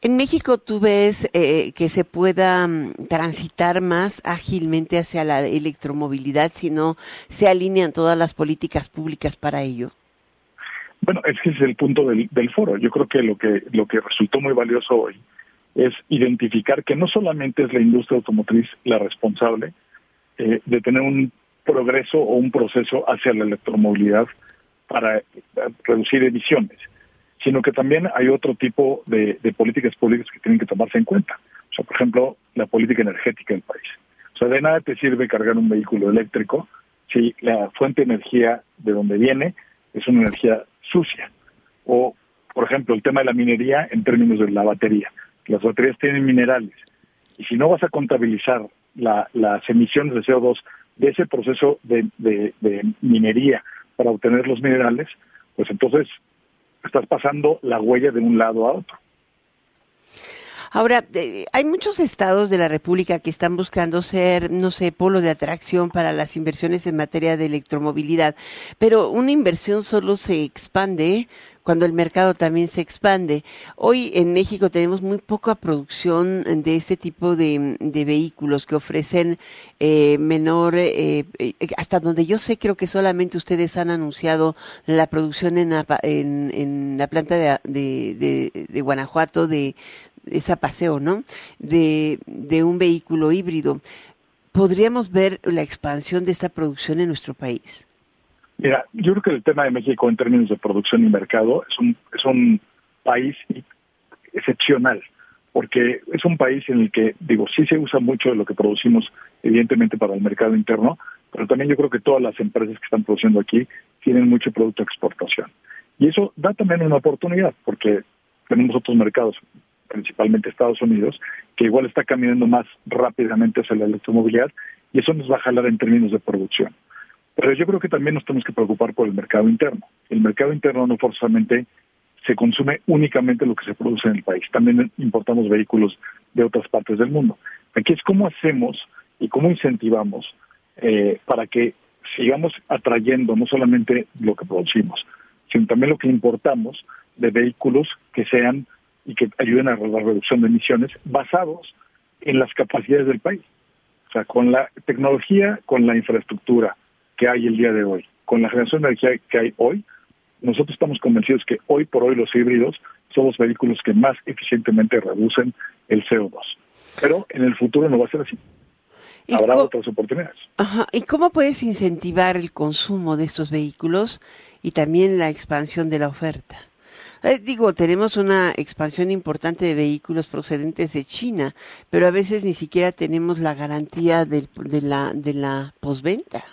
En México tú ves eh, que se pueda mm, transitar más ágilmente hacia la electromovilidad si no se alinean todas las políticas públicas para ello. Bueno, es que es el punto del, foro. Yo creo que lo que lo que resultó muy valioso hoy es identificar que no solamente es la industria automotriz la responsable eh, de tener un progreso o un proceso hacia la electromovilidad para eh, reducir emisiones, sino que también hay otro tipo de, políticas públicas que tienen que tomarse en cuenta. O sea, por ejemplo, la política energética del país. O sea, de nada te sirve cargar un vehículo eléctrico si la fuente de energía de donde viene es una energía sucia. O, por ejemplo, el tema de la minería en términos de la batería. Las baterías tienen minerales. Y si no vas a contabilizar las emisiones de CO2 de ese proceso de minería para obtener los minerales, pues entonces estás pasando la huella de un lado a otro. Ahora, hay muchos estados de la República que están buscando ser, no sé, polo de atracción para las inversiones en materia de electromovilidad, pero una inversión solo se expande cuando el mercado también se expande. Hoy en México tenemos muy poca producción de este tipo de, vehículos que ofrecen eh, menor, eh, eh, hasta donde yo sé, creo que solamente ustedes han anunciado la producción en la, en, la planta de, de, de Guanajuato de, ese paseo, ¿no? De, de un vehículo híbrido. ¿Podríamos ver la expansión de esta producción en nuestro país? Mira, yo creo que el tema de México en términos de producción y mercado es un, es un país excepcional, porque es un país en el que, digo, sí se usa mucho de lo que producimos, evidentemente, para el mercado interno, pero también yo creo que todas las empresas que están produciendo aquí tienen mucho producto de exportación. Y eso da también una oportunidad, porque tenemos otros mercados, principalmente Estados Unidos, que igual está caminando más rápidamente hacia la electromovilidad y eso nos va a jalar en términos de producción. Pero yo creo que también nos tenemos que preocupar por el mercado interno. El mercado interno no forzosamente se consume únicamente lo que se produce en el país. También importamos vehículos de otras partes del mundo. Aquí es cómo hacemos y cómo incentivamos eh, para que sigamos atrayendo no solamente lo que producimos, sino también lo que importamos de vehículos que sean y que ayuden a la reducción de emisiones basados en las capacidades del país. O sea, con la tecnología, con la infraestructura que hay el día de hoy, con la generación de energía que hay hoy, nosotros estamos convencidos que hoy por hoy los híbridos son los vehículos que más eficientemente reducen el CO2. Pero en el futuro no va a ser así. Habrá otras oportunidades. Ajá. ¿Y cómo puedes incentivar el consumo de estos vehículos y también la expansión de la oferta? Eh, digo, tenemos una expansión importante de vehículos procedentes de China, pero a veces ni siquiera tenemos la garantía de, la, de la posventa.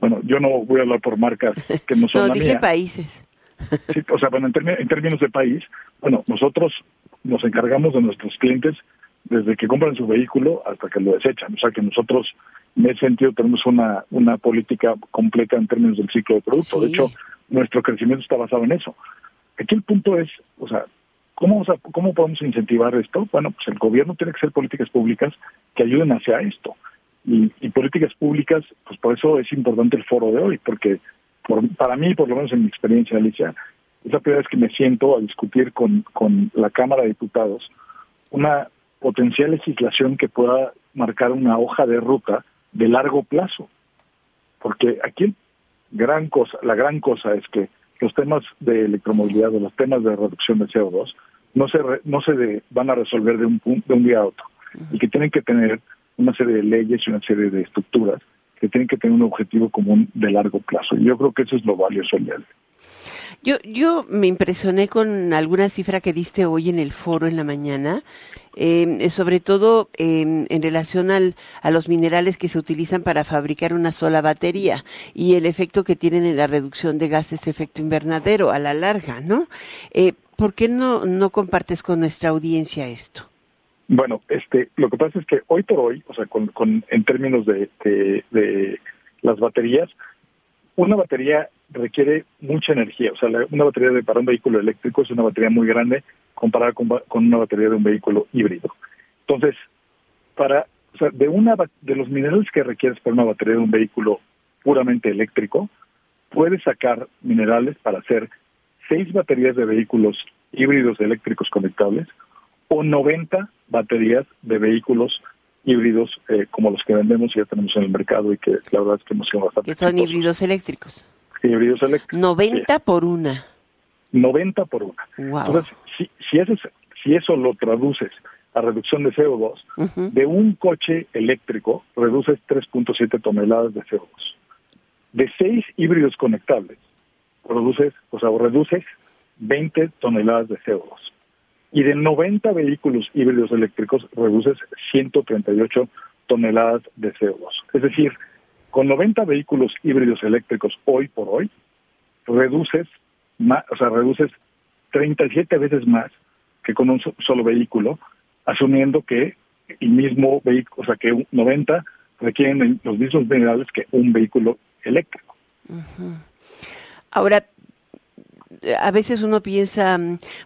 Bueno, yo no voy a hablar por marcas que no *laughs* son no, dije países. Sí, o sea, bueno, en, en términos de país, bueno, nosotros nos encargamos de nuestros clientes desde que compran su vehículo hasta que lo desechan. O sea que nosotros, en ese sentido, tenemos una, una política completa en términos del ciclo de producto. De hecho, nuestro crecimiento está basado en eso. Aquí el punto es, o sea, ¿cómo, ¿cómo podemos incentivar esto? Bueno, pues el gobierno tiene que hacer políticas públicas que ayuden hacia esto. Y, políticas públicas, pues por eso es importante el foro de hoy, porque por, para mí, por lo menos en mi experiencia, Alicia, es la primera vez que me siento a discutir con, con la Cámara de Diputados una potencial legislación que pueda marcar una hoja de ruta de largo plazo. Porque aquí gran cosa, la gran cosa es que los temas de electromovilidad o los temas de reducción de CO2 no se no se van a resolver de un de un día a otro y que tienen que tener una serie de leyes y una serie de estructuras que tienen que tener un objetivo común de largo plazo. Y yo creo que eso es lo valioso el día de hoy. Yo, yo me impresioné con alguna cifra que diste hoy en el foro en la mañana, eh, sobre todo em, en relación al, a los minerales que se utilizan para fabricar una sola batería y el efecto que tienen en la reducción de gases de efecto invernadero a la larga, ¿no? Eh, ¿Por qué no, no compartes con nuestra audiencia esto? Bueno, este, lo que pasa es que hoy por hoy, o sea, con, con en términos de, de las baterías, una batería requiere mucha energía. O sea, una batería de, para un vehículo eléctrico es una batería muy grande comparada con, una batería de un vehículo híbrido. Entonces, para, o sea, de, una, de los minerales que requieres para una batería de un vehículo puramente eléctrico, puedes sacar minerales para hacer seis baterías de vehículos híbridos eléctricos conectables o 90 baterías de vehículos híbridos eh, como los que vendemos y ya tenemos en el mercado y que la verdad es que hemos sido bastante. Que son híbridos eléctricos híbridos eléctricos. 90 por una. 90 por una. Entonces, si, si, eso, si eso lo traduces a reducción de CO2, de un coche eléctrico reduces 3.7 toneladas de CO2. De seis híbridos conectables, produces, o sea, reduces 20 toneladas de CO2. Y de 90 vehículos híbridos eléctricos, reduces 138 toneladas de CO2. Es decir, con 90 vehículos híbridos eléctricos hoy por hoy, reduces, más, o sea, reduces 37 veces más que con un solo vehículo, asumiendo que el mismo vehículo, o sea, que 90 requieren los mismos minerales que un vehículo eléctrico. Ahora, a veces uno piensa,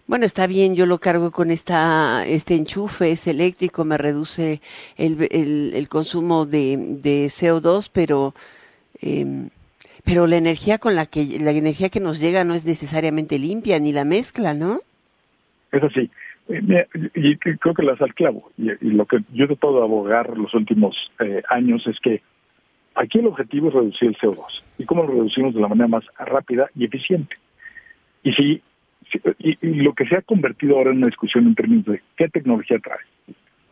bueno, está bien, yo lo cargo con esta, este enchufe, es eléctrico, me reduce el, el, consumo de, de, CO2, pero, eh, pero la energía con la que, la energía que nos llega no es necesariamente limpia, ni la mezcla, ¿no? Es así. Eh, y creo que la al clavo. Y, lo que yo he tratado de abogar los últimos eh, años es que aquí el objetivo es reducir el CO2. ¿Y cómo lo reducimos de la manera más rápida y eficiente? Y si, y, lo que se ha convertido ahora en una discusión en términos de qué tecnología trae.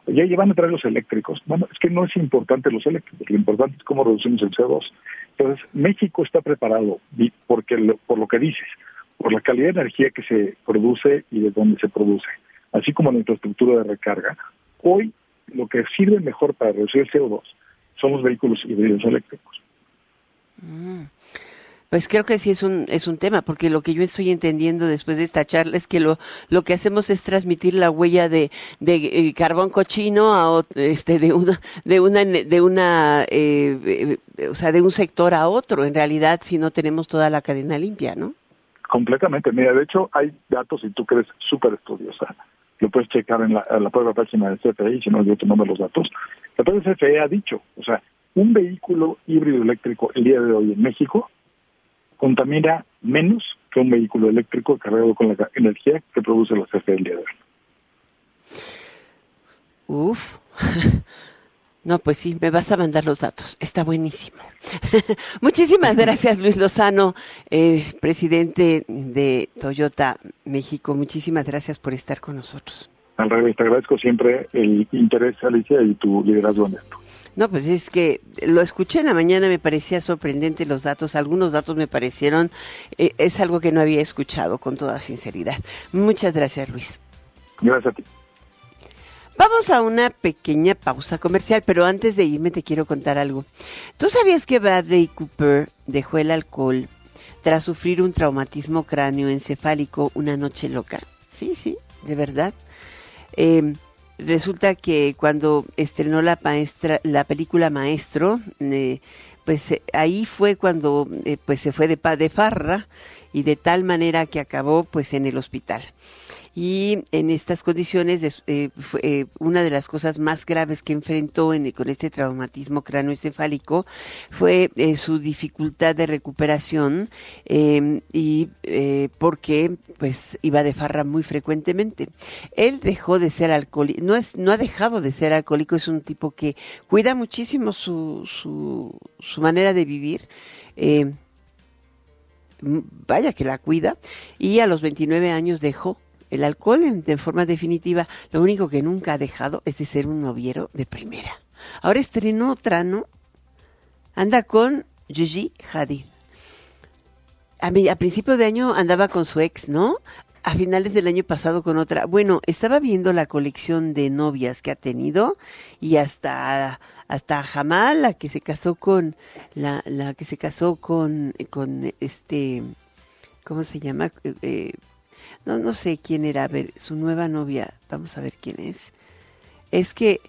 Ya llevan a traer los eléctricos. Bueno, es que no es importante los eléctricos, lo importante es cómo reducimos el CO2. Entonces, México está preparado porque por lo que dices, por la calidad de energía que se produce y de dónde se produce, así como la infraestructura de recarga. Hoy lo que sirve mejor para reducir el CO2 son los vehículos híbridos eléctricos. Mm. Pues creo que sí es un, es un tema, porque lo que yo estoy entendiendo después de esta charla es que lo, lo que hacemos es transmitir la huella de, de eh, carbón cochino a este de una de una de una eh, eh, o sea de un sector a otro en realidad si no tenemos toda la cadena limpia, ¿no? Completamente. Mira, de hecho hay datos y tú crees súper estudiosa. Lo puedes checar en la, en la propia página del CFE, si no yo te mando los datos. La propia CFE ha dicho, o sea, un vehículo híbrido eléctrico el día de hoy en México contamina menos que un vehículo eléctrico cargado con la energía que produce la CFE el día de hoy. Uf. *laughs* No, pues sí, me vas a mandar los datos. Está buenísimo. *laughs* Muchísimas gracias, Luis Lozano, eh, presidente de Toyota México. Muchísimas gracias por estar con nosotros. Al revés, te agradezco siempre el interés, Alicia, y tu liderazgo en esto. No, pues es que lo escuché en la mañana, me parecía sorprendente los datos, algunos datos me parecieron, eh, es algo que no había escuchado con toda sinceridad. Muchas gracias, Luis. Gracias a ti. Vamos a una pequeña pausa comercial, pero antes de irme te quiero contar algo. ¿Tú sabías que Bradley Cooper dejó el alcohol tras sufrir un traumatismo cráneoencefálico una noche loca? Sí, sí, de verdad. Eh, resulta que cuando estrenó la la película Maestro, eh, pues eh, ahí fue cuando eh, pues se fue de, de farra y de tal manera que acabó pues en el hospital y en estas condiciones eh, fue, eh, una de las cosas más graves que enfrentó en, con este traumatismo cráneoencefálico fue eh, su dificultad de recuperación em, y porque pues iba de farra muy frecuentemente. Él dejó de ser alcohólico, no, es, no ha dejado de ser alcohólico, es un tipo que cuida muchísimo su, su, su manera de vivir. Eh, vaya que la cuida, y a los 29 años dejó el alcohol en, de forma definitiva. Lo único que nunca ha dejado es de ser un noviero de primera. Ahora estrenó otra, ¿no? Anda con Gigi Hadid. A, principio de año andaba con su ex, ¿no? A finales del año pasado con otra. Bueno, estaba viendo la colección de novias que ha tenido y hasta hasta Jamal, la que se casó con la, la que se casó con con este ¿cómo se llama? Eh, no, no sé quién era, su nueva novia, vamos a ver quién es. Es que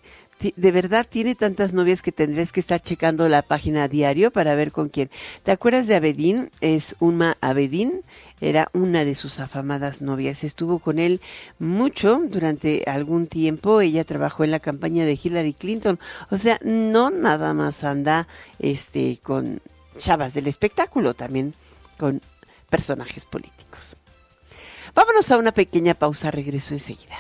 de verdad tiene tantas novias que tendrías que estar checando la página diario para ver con quién. ¿Te acuerdas de Abedín? Es Uma Abedín, era una de sus afamadas novias. Estuvo con él mucho durante algún tiempo. Ella trabajó en la campaña de Hillary Clinton. O sea, no nada más anda este con chavas del espectáculo, también con personajes políticos. Vámonos a una pequeña pausa, regreso enseguida.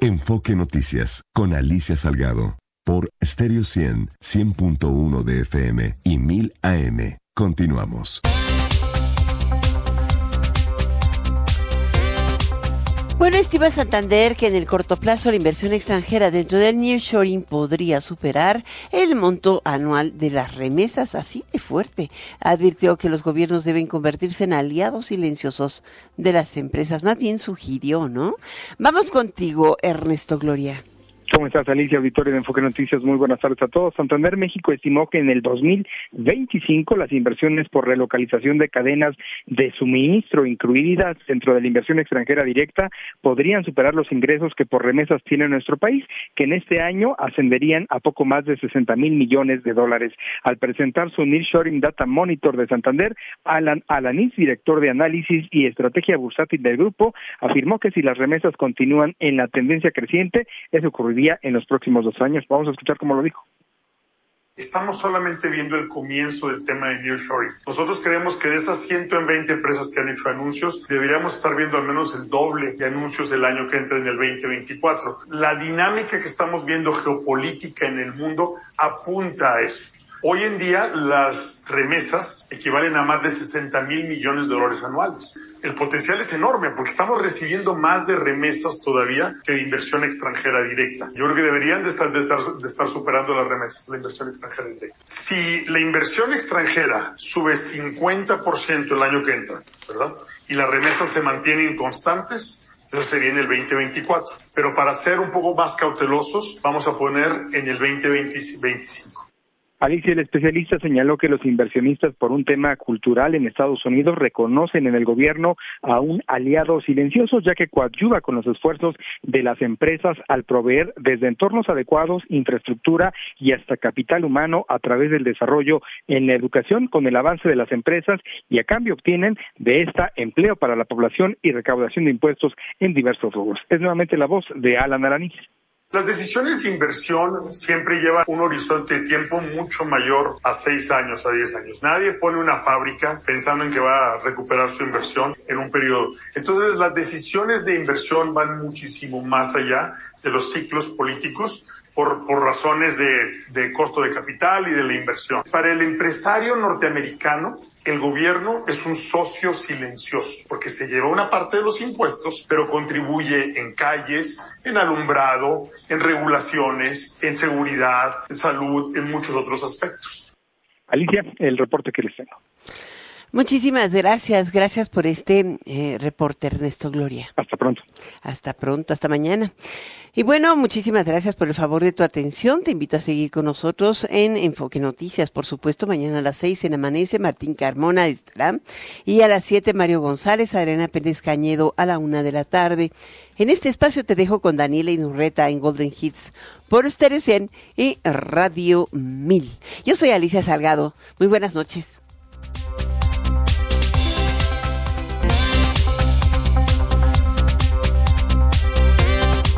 Enfoque Noticias con Alicia Salgado por Stereo 100, 100.1 de FM y 1000 AM. Continuamos. Bueno, estima Santander que en el corto plazo la inversión extranjera dentro del nearshoring podría superar el monto anual de las remesas, así de fuerte. Advirtió que los gobiernos deben convertirse en aliados silenciosos de las empresas, más bien sugirió, ¿no? Vamos contigo, Ernesto Gloria. ¿Cómo estás, Alicia? Auditorio de Enfoque Noticias. Muy buenas tardes a todos. Santander México estimó que en el 2025 las inversiones por relocalización de cadenas de suministro incluidas dentro de la inversión extranjera directa podrían superar los ingresos que por remesas tiene nuestro país, que en este año ascenderían a poco más de 60 mil millones de dólares. Al presentar su Nearshoring Data Monitor de Santander, Alan Alanis, director de análisis y estrategia bursátil del grupo, afirmó que si las remesas continúan en la tendencia creciente, eso ocurriría en los próximos dos años. Vamos a escuchar cómo lo dijo. Estamos solamente viendo el comienzo del tema de Nearshoring. Nosotros creemos que de esas 120 empresas que han hecho anuncios, deberíamos estar viendo al menos el doble de anuncios del año que entra en el 2024. La dinámica que estamos viendo geopolítica en el mundo apunta a eso. Hoy en día las remesas equivalen a más de 60 mil millones de dólares anuales. El potencial es enorme porque estamos recibiendo más de remesas todavía que de inversión extranjera directa. Yo creo que deberían de estar, superando las remesas, la inversión extranjera directa. Si la inversión extranjera sube 50% el año que entra, ¿verdad? Y las remesas se mantienen constantes, entonces se viene el 2024. Pero para ser un poco más cautelosos, vamos a poner en el 2025. Alicia, el especialista señaló que los inversionistas por un tema cultural en Estados Unidos reconocen en el gobierno a un aliado silencioso, ya que coadyuva con los esfuerzos de las empresas al proveer desde entornos adecuados, infraestructura y hasta capital humano a través del desarrollo en la educación con el avance de las empresas y a cambio obtienen de esta empleo para la población y recaudación de impuestos en diversos rubros. Es nuevamente la voz de Alan Araniz. Las decisiones de inversión siempre llevan un horizonte de tiempo mucho mayor a seis años, a diez años. Nadie pone una fábrica pensando en que va a recuperar su inversión en un periodo. Entonces, las decisiones de inversión van muchísimo más allá de los ciclos políticos por, por razones de, de costo de capital y de la inversión. Para el empresario norteamericano, el gobierno es un socio silencioso porque se lleva una parte de los impuestos, pero contribuye en calles, en alumbrado, en regulaciones, en seguridad, en salud, en muchos otros aspectos. Alicia, el reporte que les tengo. Muchísimas gracias, gracias por este eh, reporte, Ernesto Gloria. Hasta pronto. Hasta pronto, hasta mañana. Y bueno, muchísimas gracias por el favor de tu atención. Te invito a seguir con nosotros en Enfoque Noticias, por supuesto, mañana a las seis en Amanece, Martín Carmona estará. Y a las siete, Mario González, Adriana Pérez Cañedo a la una de la tarde. En este espacio te dejo con Daniela Inurreta en Golden Hits por Stereo 100 y Radio 1000. Yo soy Alicia Salgado. Muy buenas noches.